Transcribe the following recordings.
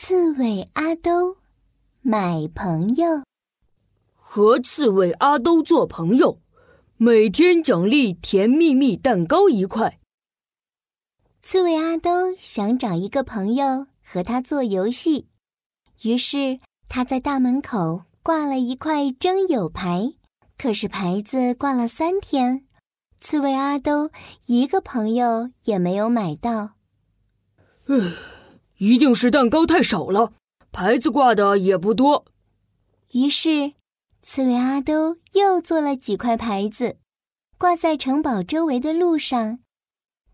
刺猬阿兜买朋友，和刺猬阿兜做朋友，每天奖励甜蜜蜜蛋糕一块。刺猬阿兜想找一个朋友和他做游戏，于是他在大门口挂了一块征友牌。可是牌子挂了三天，刺猬阿兜一个朋友也没有买到。唉。一定是蛋糕太少了，牌子挂的也不多。于是，刺猬阿兜又做了几块牌子，挂在城堡周围的路上。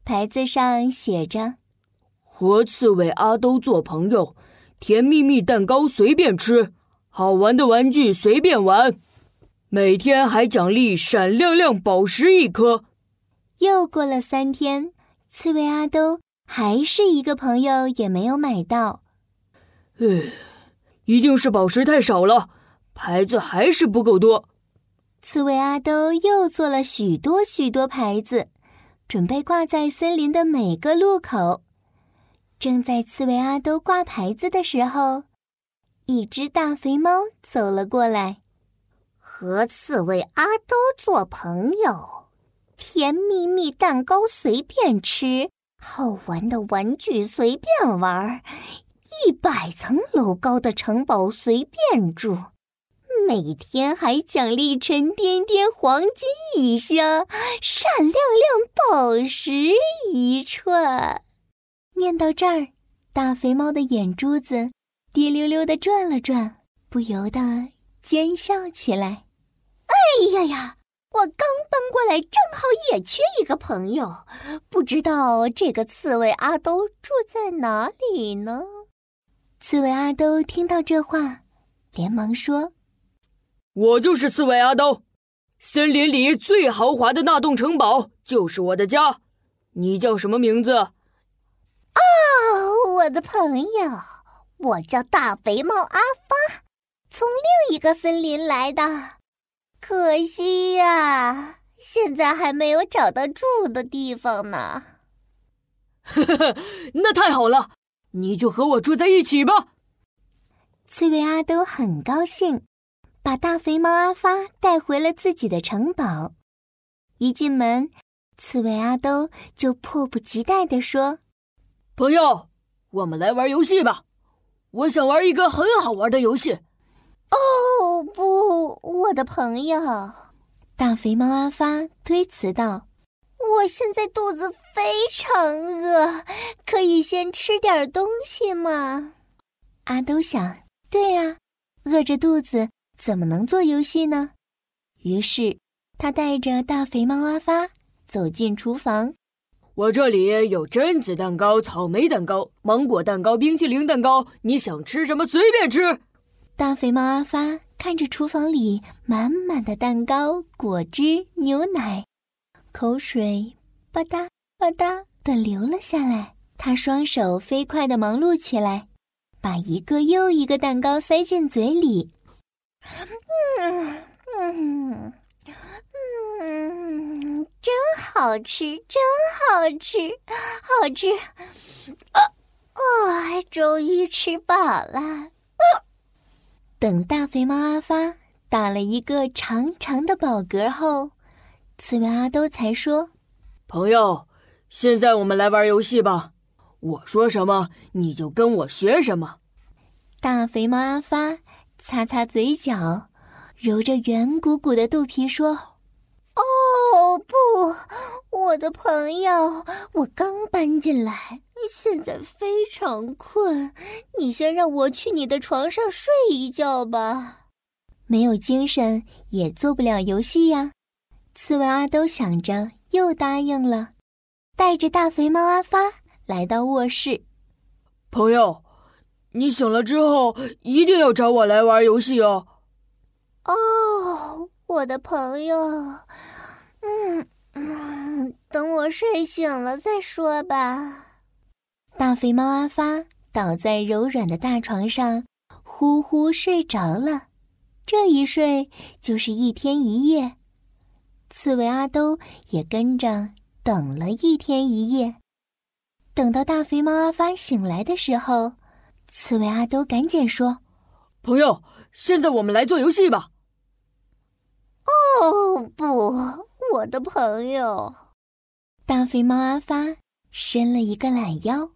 牌子上写着：“和刺猬阿兜做朋友，甜蜜蜜蛋糕随便吃，好玩的玩具随便玩，每天还奖励闪亮亮宝石一颗。”又过了三天，刺猬阿兜。还是一个朋友也没有买到，唉，一定是宝石太少了，牌子还是不够多。刺猬阿兜又做了许多许多牌子，准备挂在森林的每个路口。正在刺猬阿兜挂牌子的时候，一只大肥猫走了过来，和刺猬阿兜做朋友，甜蜜蜜蛋糕随便吃。好玩的玩具随便玩，一百层楼高的城堡随便住，每天还奖励沉甸甸黄金一箱，闪亮亮宝石一串。念到这儿，大肥猫的眼珠子滴溜溜的转了转，不由得奸笑起来。哎呀呀！我刚搬过来，正好也缺一个朋友，不知道这个刺猬阿兜住在哪里呢？刺猬阿兜听到这话，连忙说：“我就是刺猬阿兜，森林里最豪华的那栋城堡就是我的家。你叫什么名字？”“哦，我的朋友，我叫大肥猫阿发，从另一个森林来的。”可惜呀，现在还没有找到住的地方呢。呵呵，那太好了，你就和我住在一起吧。刺猬阿兜很高兴，把大肥猫阿发带回了自己的城堡。一进门，刺猬阿兜就迫不及待地说：“朋友，我们来玩游戏吧！我想玩一个很好玩的游戏。”哦不，我的朋友，大肥猫阿发推辞道：“我现在肚子非常饿，可以先吃点东西吗？”阿兜想：“对呀，饿着肚子怎么能做游戏呢？”于是他带着大肥猫阿发走进厨房。我这里有榛子蛋糕、草莓蛋糕、芒果蛋糕、冰淇淋蛋糕，你想吃什么随便吃。大肥猫阿发看着厨房里满满的蛋糕、果汁、牛奶，口水吧嗒吧嗒的流了下来。他双手飞快的忙碌起来，把一个又一个蛋糕塞进嘴里。嗯嗯嗯，真好吃，真好吃，好吃！啊啊，终于吃饱了。等大肥猫阿发打了一个长长的饱嗝后，刺猬阿兜才说：“朋友，现在我们来玩游戏吧。我说什么你就跟我学什么。”大肥猫阿发擦擦嘴角，揉着圆鼓鼓的肚皮说：“哦不，我的朋友，我刚搬进来。”现在非常困，你先让我去你的床上睡一觉吧。没有精神也做不了游戏呀。刺猬阿兜想着，又答应了，带着大肥猫阿发来到卧室。朋友，你醒了之后一定要找我来玩游戏哦。哦，我的朋友，嗯我睡醒了再说吧。大肥猫阿发倒在柔软的大床上，呼呼睡着了。这一睡就是一天一夜。刺猬阿兜也跟着等了一天一夜。等到大肥猫阿发醒来的时候，刺猬阿兜赶紧说：“朋友，现在我们来做游戏吧。”哦不，我的朋友！大肥猫阿发伸了一个懒腰。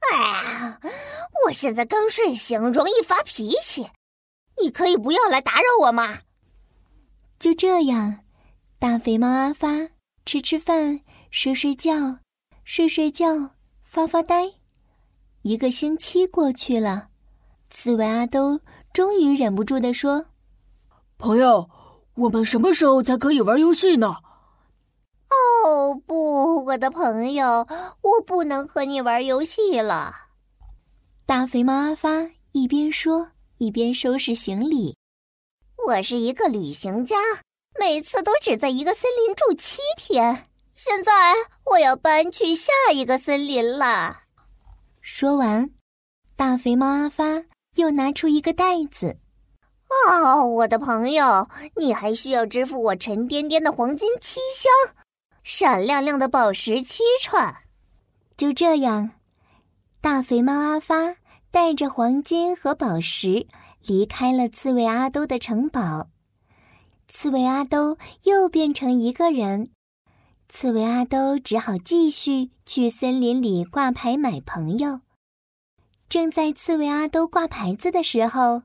哎呀，我现在刚睡醒，容易发脾气，你可以不要来打扰我吗？就这样，大肥猫阿发吃吃饭，睡睡觉，睡睡觉，发发呆。一个星期过去了，刺猬阿兜终于忍不住的说：“朋友。”我们什么时候才可以玩游戏呢？哦不，我的朋友，我不能和你玩游戏了。大肥猫阿发一边说一边收拾行李。我是一个旅行家，每次都只在一个森林住七天。现在我要搬去下一个森林了。说完，大肥猫阿发又拿出一个袋子。哦，我的朋友，你还需要支付我沉甸甸的黄金七箱，闪亮亮的宝石七串。就这样，大肥猫阿发带着黄金和宝石离开了刺猬阿兜的城堡。刺猬阿兜又变成一个人，刺猬阿兜只好继续去森林里挂牌买朋友。正在刺猬阿兜挂牌子的时候。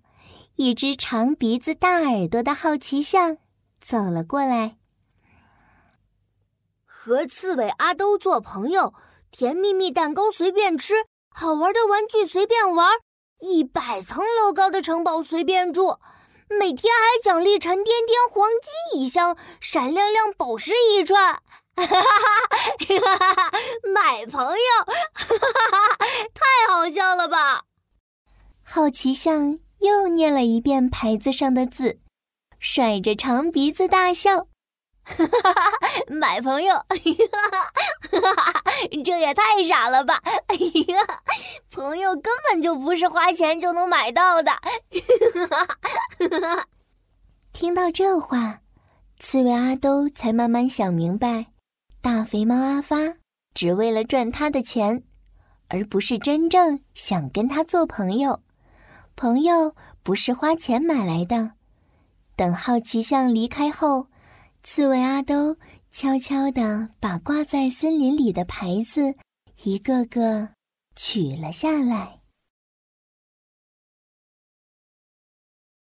一只长鼻子、大耳朵的好奇象走了过来，和刺猬阿兜做朋友，甜蜜蜜蛋糕随便吃，好玩的玩具随便玩，一百层楼高的城堡随便住，每天还奖励沉甸甸黄金一箱，闪亮亮宝石一串，哈 哈哈哈哈哈！买朋友，哈哈哈哈太好笑了吧！好奇象。又念了一遍牌子上的字，甩着长鼻子大笑，哈 哈买朋友，哈哈！这也太傻了吧！哎呀，朋友根本就不是花钱就能买到的。哈哈！听到这话，刺猬阿兜才慢慢想明白，大肥猫阿发只为了赚他的钱，而不是真正想跟他做朋友。朋友不是花钱买来的。等好奇象离开后，刺猬阿兜悄悄地把挂在森林里的牌子一个个取了下来。